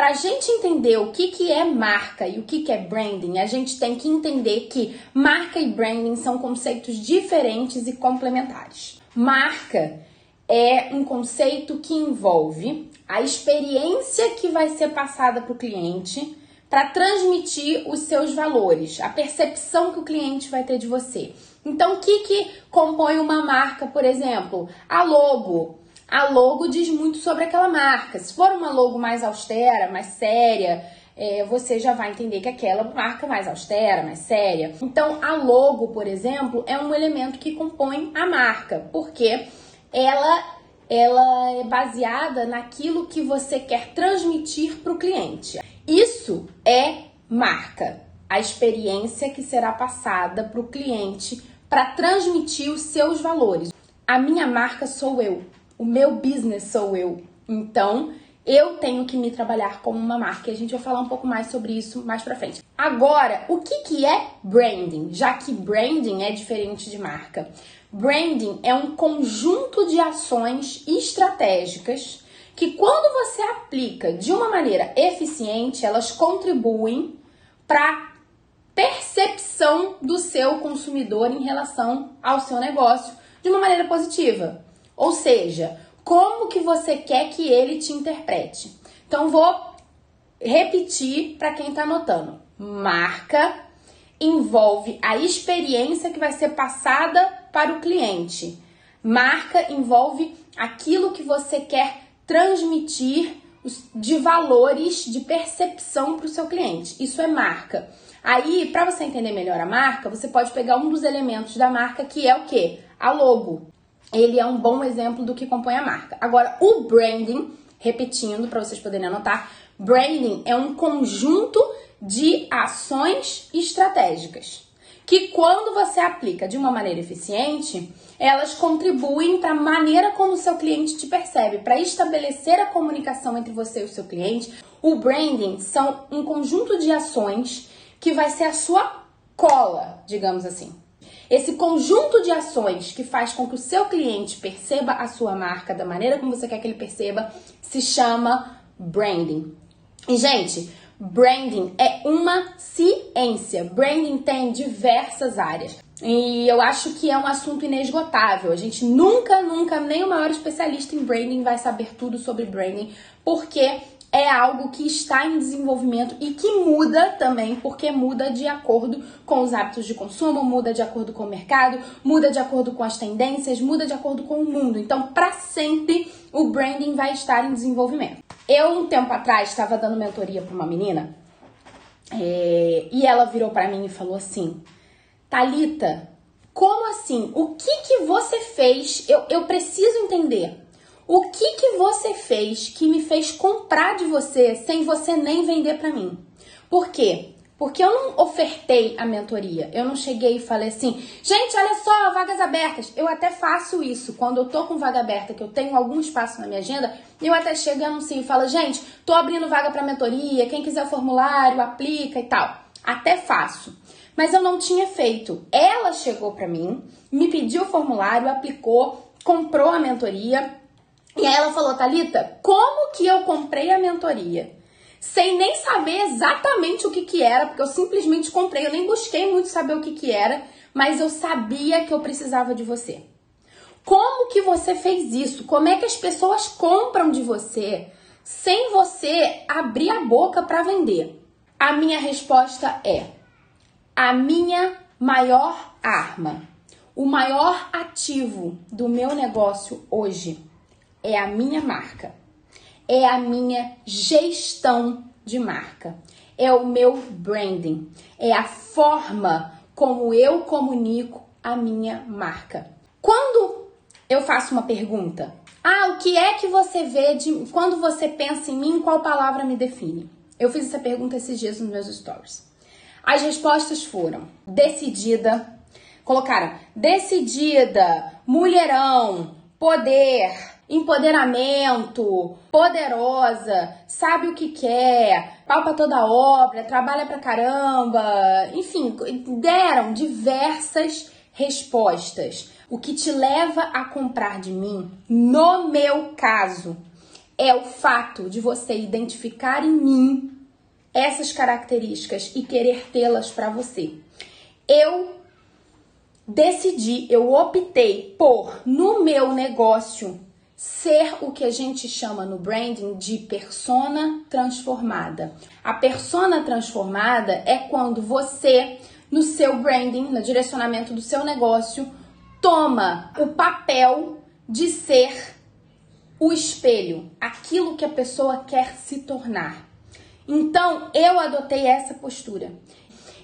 Para a gente entender o que, que é marca e o que, que é branding, a gente tem que entender que marca e branding são conceitos diferentes e complementares. Marca é um conceito que envolve a experiência que vai ser passada para o cliente para transmitir os seus valores, a percepção que o cliente vai ter de você. Então, o que, que compõe uma marca, por exemplo? A logo. A logo diz muito sobre aquela marca. Se for uma logo mais austera, mais séria, é, você já vai entender que aquela marca mais austera, mais séria. Então, a logo, por exemplo, é um elemento que compõe a marca, porque ela ela é baseada naquilo que você quer transmitir para o cliente. Isso é marca, a experiência que será passada para o cliente para transmitir os seus valores. A minha marca sou eu, o meu business sou eu. Então, eu tenho que me trabalhar como uma marca e a gente vai falar um pouco mais sobre isso mais para frente. Agora, o que, que é branding? Já que branding é diferente de marca. Branding é um conjunto de ações estratégicas que, quando você aplica de uma maneira eficiente, elas contribuem para percepção do seu consumidor em relação ao seu negócio de uma maneira positiva. Ou seja, como que você quer que ele te interprete. Então vou repetir para quem está anotando. Marca envolve a experiência que vai ser passada para o cliente. Marca envolve aquilo que você quer transmitir de valores de percepção para o seu cliente. Isso é marca. Aí, para você entender melhor a marca, você pode pegar um dos elementos da marca que é o que? A logo. Ele é um bom exemplo do que compõe a marca. Agora, o branding, repetindo para vocês poderem anotar, branding é um conjunto de ações estratégicas que quando você aplica de uma maneira eficiente, elas contribuem para a maneira como o seu cliente te percebe, para estabelecer a comunicação entre você e o seu cliente. O branding são um conjunto de ações que vai ser a sua cola, digamos assim. Esse conjunto de ações que faz com que o seu cliente perceba a sua marca da maneira como você quer que ele perceba se chama branding. E, gente, Branding é uma ciência. Branding tem diversas áreas. E eu acho que é um assunto inesgotável. A gente nunca, nunca, nem o maior especialista em branding vai saber tudo sobre branding, porque é algo que está em desenvolvimento e que muda também, porque muda de acordo com os hábitos de consumo, muda de acordo com o mercado, muda de acordo com as tendências, muda de acordo com o mundo. Então, para sempre, o branding vai estar em desenvolvimento. Eu, um tempo atrás, estava dando mentoria para uma menina é, e ela virou para mim e falou assim: Talita, como assim? O que que você fez? Eu, eu preciso entender. O que que você fez que me fez comprar de você sem você nem vender para mim? Por quê? Porque eu não ofertei a mentoria. Eu não cheguei e falei assim, gente, olha só, vagas abertas. Eu até faço isso. Quando eu tô com vaga aberta, que eu tenho algum espaço na minha agenda, eu até chego e anuncio e falo, gente, tô abrindo vaga para mentoria, quem quiser o formulário, aplica e tal. Até faço. Mas eu não tinha feito. Ela chegou para mim, me pediu o formulário, aplicou, comprou a mentoria e aí ela falou, Talita, como que eu comprei a mentoria? Sem nem saber exatamente o que que era, porque eu simplesmente comprei, eu nem busquei muito saber o que que era, mas eu sabia que eu precisava de você. Como que você fez isso? Como é que as pessoas compram de você sem você abrir a boca para vender? A minha resposta é: a minha maior arma, o maior ativo do meu negócio hoje é a minha marca, é a minha gestão de marca, é o meu branding, é a forma como eu comunico a minha marca. Quando eu faço uma pergunta, ah, o que é que você vê de quando você pensa em mim, qual palavra me define? Eu fiz essa pergunta esses dias nos meus stories. As respostas foram decidida, colocaram decidida, mulherão, poder, empoderamento, poderosa, sabe o que quer, palpa toda obra, trabalha pra caramba, enfim, deram diversas respostas. O que te leva a comprar de mim, no meu caso, é o fato de você identificar em mim essas características e querer tê-las para você. Eu decidi, eu optei por no meu negócio ser o que a gente chama no branding de persona transformada. A persona transformada é quando você no seu branding, no direcionamento do seu negócio, toma o papel de ser o espelho, aquilo que a pessoa quer se tornar. Então, eu adotei essa postura.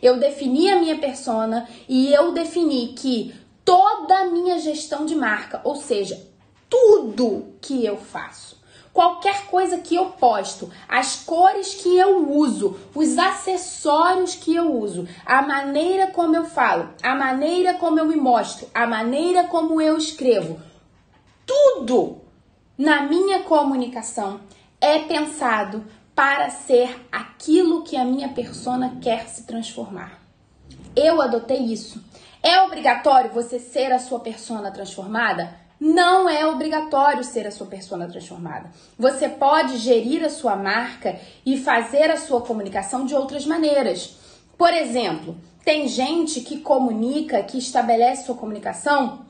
Eu defini a minha persona e eu defini que toda a minha gestão de marca, ou seja, tudo que eu faço, qualquer coisa que eu posto, as cores que eu uso, os acessórios que eu uso, a maneira como eu falo, a maneira como eu me mostro, a maneira como eu escrevo, tudo na minha comunicação é pensado para ser aquilo que a minha persona quer se transformar. Eu adotei isso. É obrigatório você ser a sua persona transformada? Não é obrigatório ser a sua persona transformada. Você pode gerir a sua marca e fazer a sua comunicação de outras maneiras. Por exemplo, tem gente que comunica, que estabelece sua comunicação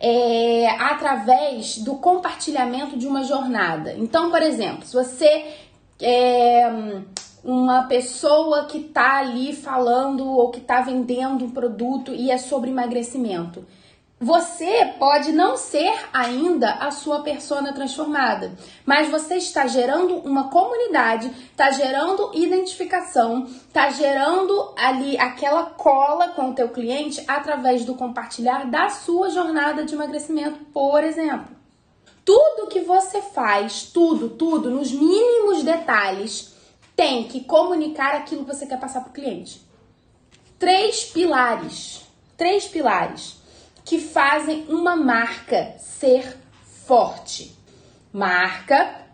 é, através do compartilhamento de uma jornada. Então, por exemplo, se você é uma pessoa que está ali falando ou que está vendendo um produto e é sobre emagrecimento. Você pode não ser ainda a sua persona transformada, mas você está gerando uma comunidade, está gerando identificação, está gerando ali aquela cola com o teu cliente através do compartilhar da sua jornada de emagrecimento, por exemplo. Tudo que você faz, tudo, tudo, nos mínimos detalhes, tem que comunicar aquilo que você quer passar para o cliente. Três pilares. Três pilares que fazem uma marca ser forte: marca,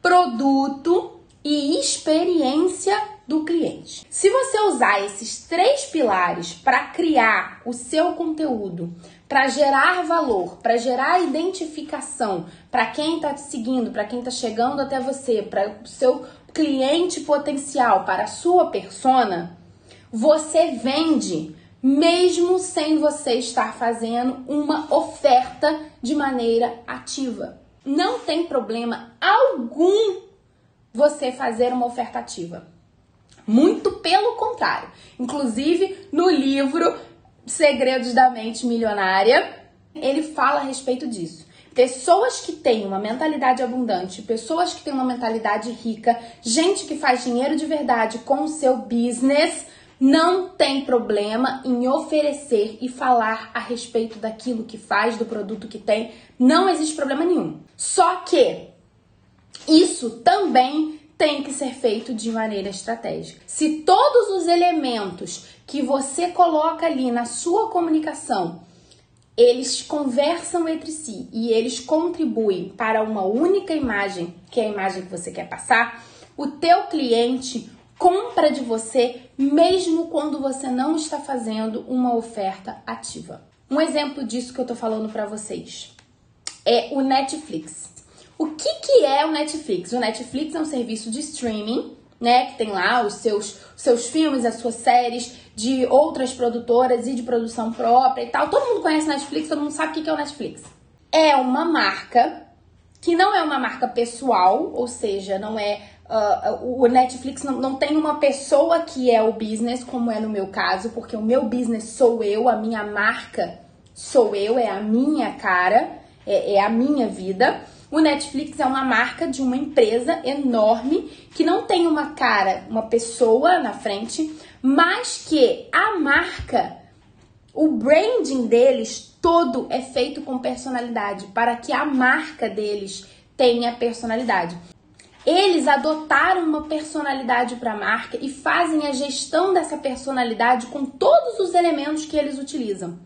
produto e experiência do cliente. Se você usar esses três pilares para criar o seu conteúdo, para gerar valor, para gerar identificação para quem está te seguindo, para quem está chegando até você, para o seu cliente potencial, para a sua persona, você vende mesmo sem você estar fazendo uma oferta de maneira ativa. Não tem problema algum você fazer uma oferta ativa. Muito pelo contrário. Inclusive, no livro Segredos da Mente Milionária, ele fala a respeito disso. Pessoas que têm uma mentalidade abundante, pessoas que têm uma mentalidade rica, gente que faz dinheiro de verdade com o seu business, não tem problema em oferecer e falar a respeito daquilo que faz, do produto que tem. Não existe problema nenhum. Só que isso também tem que ser feito de maneira estratégica. Se todos os elementos que você coloca ali na sua comunicação, eles conversam entre si e eles contribuem para uma única imagem, que é a imagem que você quer passar, o teu cliente compra de você mesmo quando você não está fazendo uma oferta ativa. Um exemplo disso que eu tô falando para vocês é o Netflix. O que, que é o Netflix? O Netflix é um serviço de streaming, né? Que tem lá os seus, seus filmes, as suas séries de outras produtoras e de produção própria e tal. Todo mundo conhece Netflix, todo mundo sabe o que, que é o Netflix. É uma marca que não é uma marca pessoal, ou seja, não é Uh, o Netflix não, não tem uma pessoa que é o business, como é no meu caso, porque o meu business sou eu, a minha marca sou eu, é a minha cara, é, é a minha vida. O Netflix é uma marca de uma empresa enorme que não tem uma cara, uma pessoa na frente, mas que a marca, o branding deles todo é feito com personalidade, para que a marca deles tenha personalidade. Eles adotaram uma personalidade para a marca e fazem a gestão dessa personalidade com todos os elementos que eles utilizam.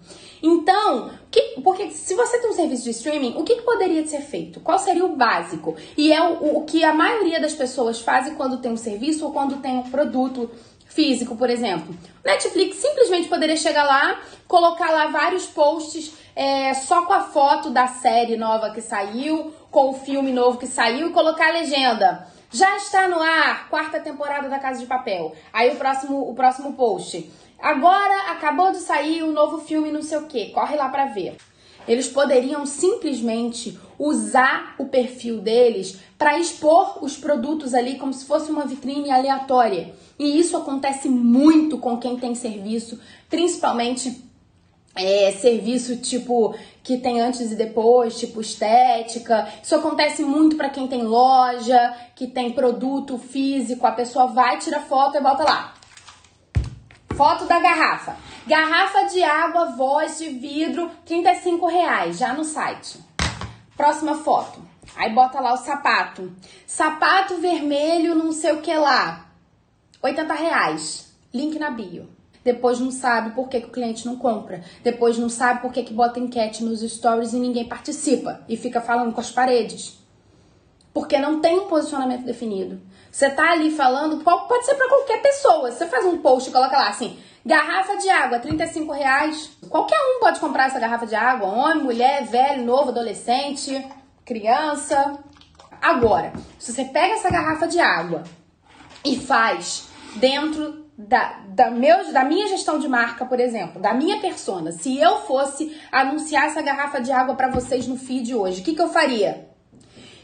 Então, que, porque se você tem um serviço de streaming, o que, que poderia ser feito? Qual seria o básico? E é o, o que a maioria das pessoas fazem quando tem um serviço ou quando tem um produto físico, por exemplo. Netflix simplesmente poderia chegar lá, colocar lá vários posts é, só com a foto da série nova que saiu, com o filme novo que saiu e colocar a legenda. Já está no ar, quarta temporada da Casa de Papel. Aí o próximo, o próximo post. Agora acabou de sair um novo filme, não sei o que, corre lá para ver. Eles poderiam simplesmente usar o perfil deles para expor os produtos ali como se fosse uma vitrine aleatória. E isso acontece muito com quem tem serviço, principalmente é, serviço tipo que tem antes e depois, tipo estética. Isso acontece muito para quem tem loja, que tem produto físico. A pessoa vai, tira foto e bota lá. Foto da garrafa. Garrafa de água, voz de vidro, 35 reais, já no site. Próxima foto. Aí bota lá o sapato. Sapato vermelho, não sei o que lá. 80 reais. Link na bio. Depois não sabe por que, que o cliente não compra. Depois não sabe por que, que bota enquete nos stories e ninguém participa. E fica falando com as paredes. Porque não tem um posicionamento definido. Você tá ali falando, pode ser para qualquer pessoa. Você faz um post e coloca lá assim, garrafa de água, 35 reais. Qualquer um pode comprar essa garrafa de água. Homem, mulher, velho, novo, adolescente, criança. Agora, se você pega essa garrafa de água e faz dentro da, da, meu, da minha gestão de marca, por exemplo, da minha persona, se eu fosse anunciar essa garrafa de água para vocês no feed hoje, o que, que eu faria?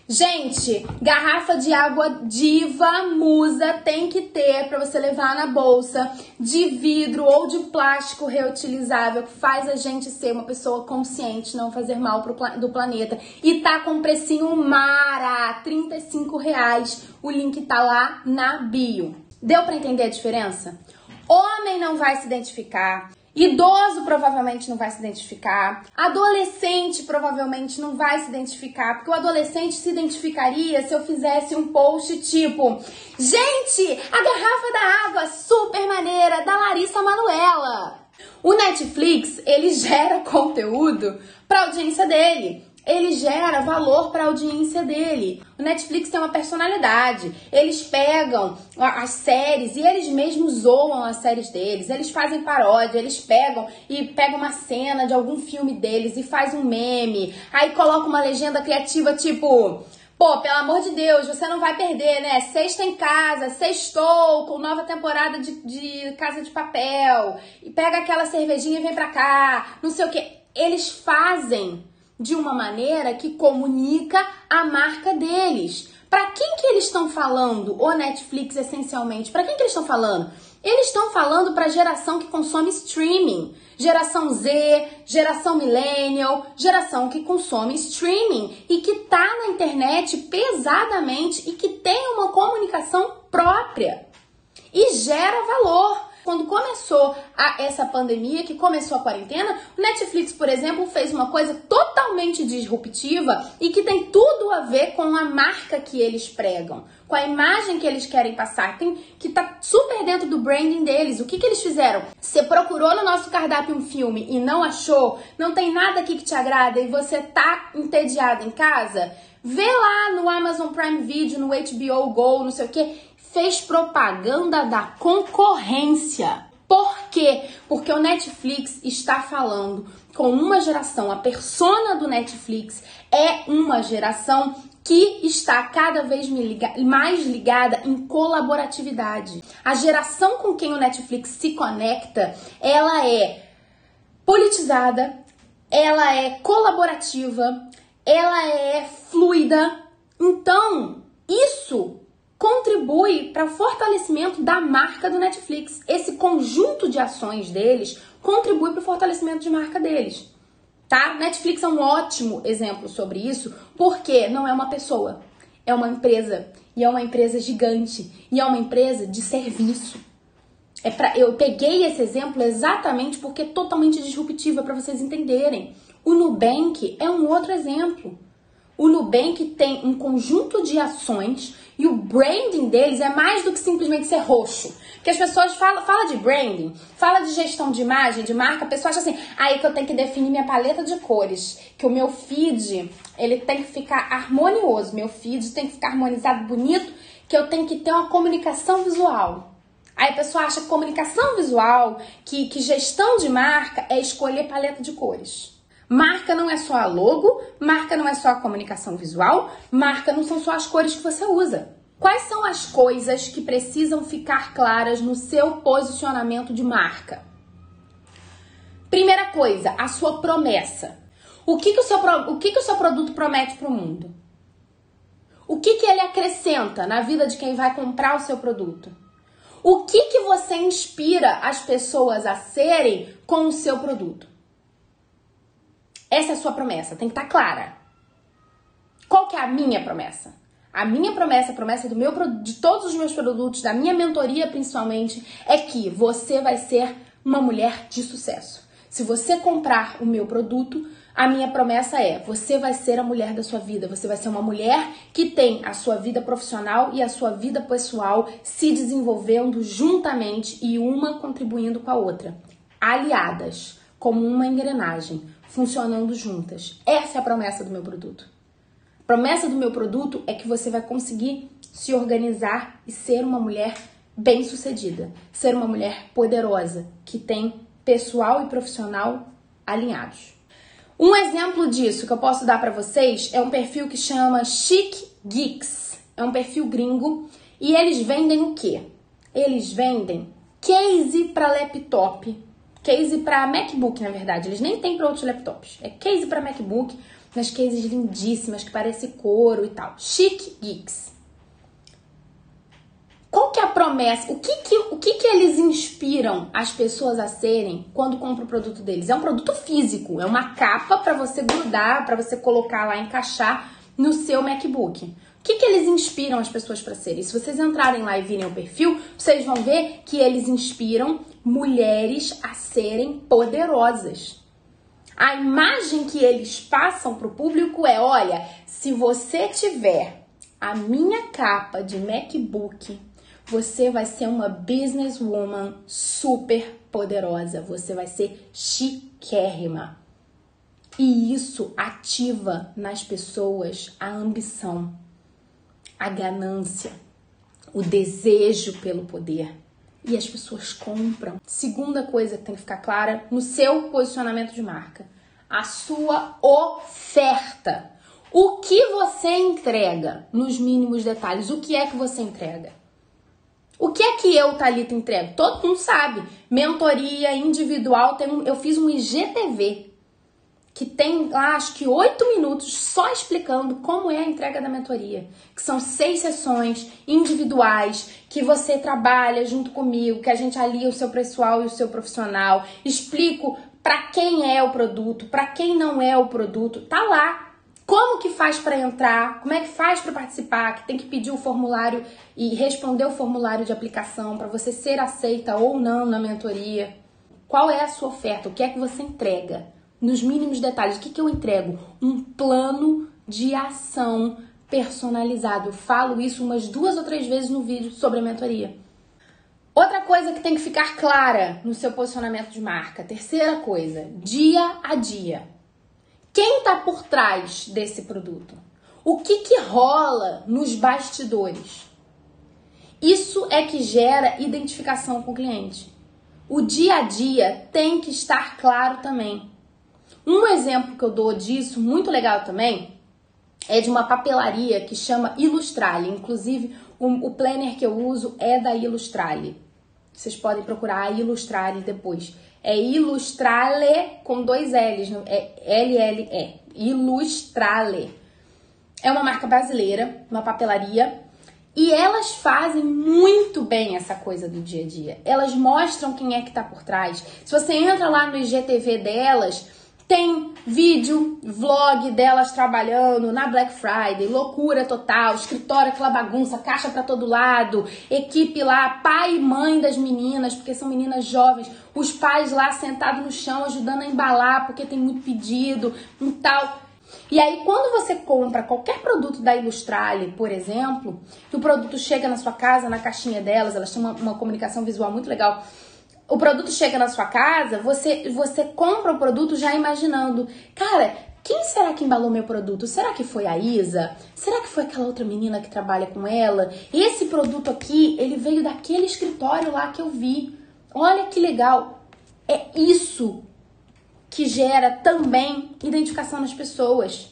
Gente, garrafa de água diva musa tem que ter para você levar na bolsa de vidro ou de plástico reutilizável que faz a gente ser uma pessoa consciente, não fazer mal pro, do planeta. E tá com precinho mara, 35 reais. O link tá lá na bio. Deu para entender a diferença? Homem não vai se identificar. Idoso provavelmente não vai se identificar. Adolescente provavelmente não vai se identificar, porque o adolescente se identificaria se eu fizesse um post tipo: Gente, a garrafa da água super maneira da Larissa Manuela. O Netflix, ele gera conteúdo para audiência dele ele gera valor para a audiência dele. O Netflix tem uma personalidade. Eles pegam as séries e eles mesmos zoam as séries deles. Eles fazem paródia, eles pegam e pegam uma cena de algum filme deles e faz um meme. Aí coloca uma legenda criativa tipo Pô, pelo amor de Deus, você não vai perder, né? Sexta em casa, sextou com nova temporada de, de Casa de Papel. E pega aquela cervejinha e vem pra cá. Não sei o que. Eles fazem de uma maneira que comunica a marca deles. Para quem que eles estão falando? O Netflix essencialmente, para quem que eles estão falando? Eles estão falando para a geração que consome streaming, geração Z, geração millennial, geração que consome streaming e que tá na internet pesadamente e que tem uma comunicação própria e gera valor. Quando começou a, essa pandemia, que começou a quarentena, o Netflix, por exemplo, fez uma coisa totalmente disruptiva e que tem tudo a ver com a marca que eles pregam, com a imagem que eles querem passar, tem, que tá super dentro do branding deles. O que, que eles fizeram? Você procurou no nosso cardápio um filme e não achou, não tem nada aqui que te agrada e você tá entediado em casa? Vê lá no Amazon Prime Video, no HBO Go, não sei o que, fez propaganda da concorrência. Por quê? Porque o Netflix está falando com uma geração, a persona do Netflix é uma geração que está cada vez mais ligada em colaboratividade. A geração com quem o Netflix se conecta, ela é politizada, ela é colaborativa, ela é fluida. Então, isso contribui para fortalecimento da marca do Netflix. Esse conjunto de ações deles contribui para o fortalecimento de marca deles. Tá? Netflix é um ótimo exemplo sobre isso, porque não é uma pessoa, é uma empresa e é uma empresa gigante e é uma empresa de serviço. É pra, eu peguei esse exemplo exatamente porque é totalmente disruptiva para vocês entenderem. O Nubank é um outro exemplo. O Nubank tem um conjunto de ações e o branding deles é mais do que simplesmente ser roxo. Porque as pessoas falam fala de branding, fala de gestão de imagem, de marca, a pessoa acha assim, aí que eu tenho que definir minha paleta de cores, que o meu feed, ele tem que ficar harmonioso, meu feed tem que ficar harmonizado, bonito, que eu tenho que ter uma comunicação visual. Aí a pessoa acha que comunicação visual, que, que gestão de marca é escolher paleta de cores. Marca não é só a logo, marca não é só a comunicação visual, marca não são só as cores que você usa. Quais são as coisas que precisam ficar claras no seu posicionamento de marca? Primeira coisa, a sua promessa. O que, que, o, seu, o, que, que o seu produto promete para o mundo? O que, que ele acrescenta na vida de quem vai comprar o seu produto? O que, que você inspira as pessoas a serem com o seu produto? Essa é a sua promessa, tem que estar tá clara. Qual que é a minha promessa? A minha promessa, a promessa do meu, de todos os meus produtos, da minha mentoria principalmente, é que você vai ser uma mulher de sucesso. Se você comprar o meu produto, a minha promessa é: você vai ser a mulher da sua vida. Você vai ser uma mulher que tem a sua vida profissional e a sua vida pessoal se desenvolvendo juntamente e uma contribuindo com a outra, aliadas, como uma engrenagem, funcionando juntas. Essa é a promessa do meu produto. A promessa do meu produto é que você vai conseguir se organizar e ser uma mulher bem-sucedida, ser uma mulher poderosa que tem pessoal e profissional alinhados. Um exemplo disso que eu posso dar para vocês é um perfil que chama Chic Geeks. É um perfil gringo e eles vendem o quê? Eles vendem case para laptop, case para MacBook, na verdade. Eles nem têm para outros laptops. É case para MacBook, nas cases lindíssimas que parece couro e tal. Chic Geeks. Qual que é a promessa? O que que, o que que eles inspiram as pessoas a serem quando compram o produto deles? É um produto físico, é uma capa para você grudar, para você colocar lá, encaixar no seu MacBook. O que, que eles inspiram as pessoas para serem? Se vocês entrarem lá e virem o perfil, vocês vão ver que eles inspiram mulheres a serem poderosas. A imagem que eles passam para o público é: olha, se você tiver a minha capa de MacBook você vai ser uma businesswoman super poderosa. Você vai ser chiquérrima. E isso ativa nas pessoas a ambição, a ganância, o desejo pelo poder. E as pessoas compram. Segunda coisa que tem que ficar clara no seu posicionamento de marca: a sua oferta. O que você entrega nos mínimos detalhes? O que é que você entrega? O que é que eu, Thalita, entrego? Todo mundo sabe. Mentoria individual, tem um, eu fiz um IGTV que tem lá acho que oito minutos só explicando como é a entrega da mentoria. Que são seis sessões individuais que você trabalha junto comigo, que a gente alia o seu pessoal e o seu profissional. Explico para quem é o produto, para quem não é o produto. Tá lá como que faz para entrar? Como é que faz para participar? Que tem que pedir o formulário e responder o formulário de aplicação para você ser aceita ou não na mentoria. Qual é a sua oferta? O que é que você entrega? Nos mínimos detalhes, o que, que eu entrego? Um plano de ação personalizado. Eu falo isso umas duas ou três vezes no vídeo sobre a mentoria. Outra coisa que tem que ficar clara no seu posicionamento de marca. Terceira coisa, dia a dia. Quem está por trás desse produto? O que, que rola nos bastidores? Isso é que gera identificação com o cliente. O dia a dia tem que estar claro também. Um exemplo que eu dou disso, muito legal também, é de uma papelaria que chama Ilustrale. Inclusive, o, o planner que eu uso é da Ilustrale. Vocês podem procurar a Ilustrale depois é Ilustrale com dois L's, é L-L-E, Ilustrale. É uma marca brasileira, uma papelaria, e elas fazem muito bem essa coisa do dia a dia. Elas mostram quem é que tá por trás. Se você entra lá no IGTV delas, tem vídeo, vlog delas trabalhando na Black Friday, loucura total, escritório aquela bagunça, caixa para todo lado, equipe lá, pai e mãe das meninas, porque são meninas jovens, os pais lá sentados no chão ajudando a embalar porque tem muito pedido e tal. E aí, quando você compra qualquer produto da Ilustrale, por exemplo, que o produto chega na sua casa, na caixinha delas, elas têm uma, uma comunicação visual muito legal o produto chega na sua casa, você, você compra o produto já imaginando, cara, quem será que embalou meu produto? Será que foi a Isa? Será que foi aquela outra menina que trabalha com ela? Esse produto aqui, ele veio daquele escritório lá que eu vi. Olha que legal. É isso que gera também identificação nas pessoas.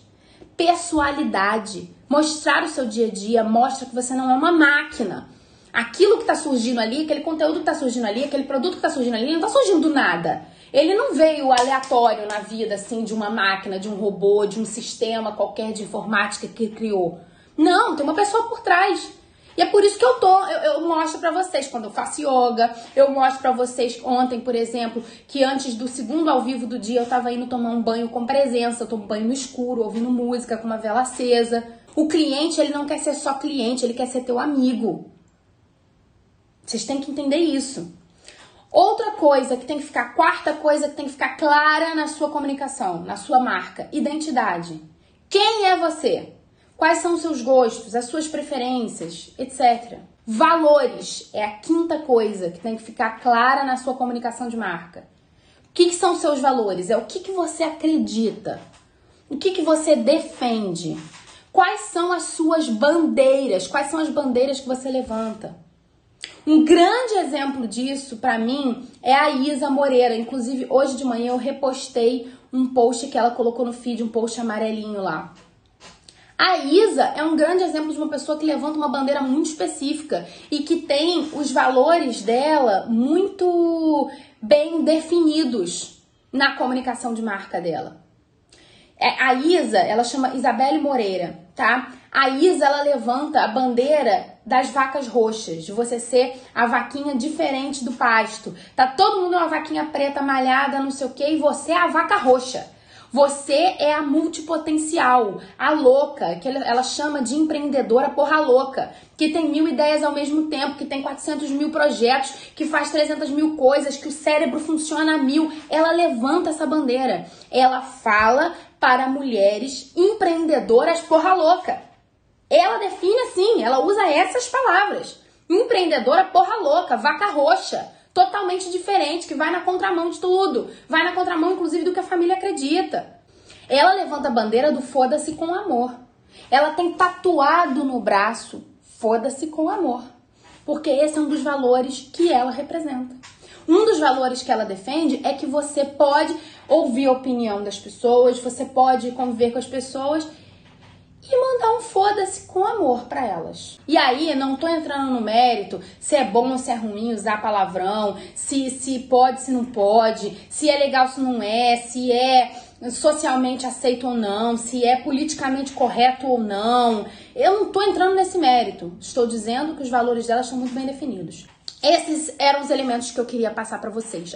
Pessoalidade. Mostrar o seu dia a dia mostra que você não é uma máquina. Aquilo que está surgindo ali, aquele conteúdo que está surgindo ali, aquele produto que está surgindo ali, não está surgindo do nada. Ele não veio aleatório na vida, assim, de uma máquina, de um robô, de um sistema qualquer de informática que criou. Não, tem uma pessoa por trás. E é por isso que eu tô, eu, eu mostro para vocês quando eu faço yoga, eu mostro para vocês ontem, por exemplo, que antes do segundo ao vivo do dia eu tava indo tomar um banho com presença, eu tomo banho no escuro, ouvindo música com uma vela acesa. O cliente, ele não quer ser só cliente, ele quer ser teu amigo. Vocês têm que entender isso. Outra coisa que tem que ficar, quarta coisa que tem que ficar clara na sua comunicação, na sua marca, identidade. Quem é você? Quais são os seus gostos, as suas preferências, etc. Valores é a quinta coisa que tem que ficar clara na sua comunicação de marca. O que, que são os seus valores? É o que, que você acredita, o que, que você defende, quais são as suas bandeiras, quais são as bandeiras que você levanta. Um grande exemplo disso para mim é a Isa Moreira. Inclusive, hoje de manhã eu repostei um post que ela colocou no feed, um post amarelinho lá. A Isa é um grande exemplo de uma pessoa que levanta uma bandeira muito específica e que tem os valores dela muito bem definidos na comunicação de marca dela. É, a Isa, ela chama Isabelle Moreira, tá? A Isa, ela levanta a bandeira das vacas roxas, de você ser a vaquinha diferente do pasto. Tá todo mundo uma vaquinha preta malhada, não sei o que, e você é a vaca roxa. Você é a multipotencial, a louca, que ela chama de empreendedora porra louca, que tem mil ideias ao mesmo tempo, que tem 400 mil projetos, que faz 300 mil coisas, que o cérebro funciona a mil. Ela levanta essa bandeira. Ela fala para mulheres empreendedoras porra louca. Ela define assim, ela usa essas palavras. Empreendedora porra louca, vaca roxa totalmente diferente, que vai na contramão de tudo, vai na contramão inclusive do que a família acredita. Ela levanta a bandeira do foda-se com amor. Ela tem tatuado no braço foda-se com amor, porque esse é um dos valores que ela representa. Um dos valores que ela defende é que você pode ouvir a opinião das pessoas, você pode conviver com as pessoas e mandar um foda-se com amor para elas. E aí, não tô entrando no mérito se é bom ou se é ruim usar palavrão, se, se pode, se não pode, se é legal, se não é, se é socialmente aceito ou não, se é politicamente correto ou não. Eu não tô entrando nesse mérito. Estou dizendo que os valores delas estão muito bem definidos. Esses eram os elementos que eu queria passar para vocês.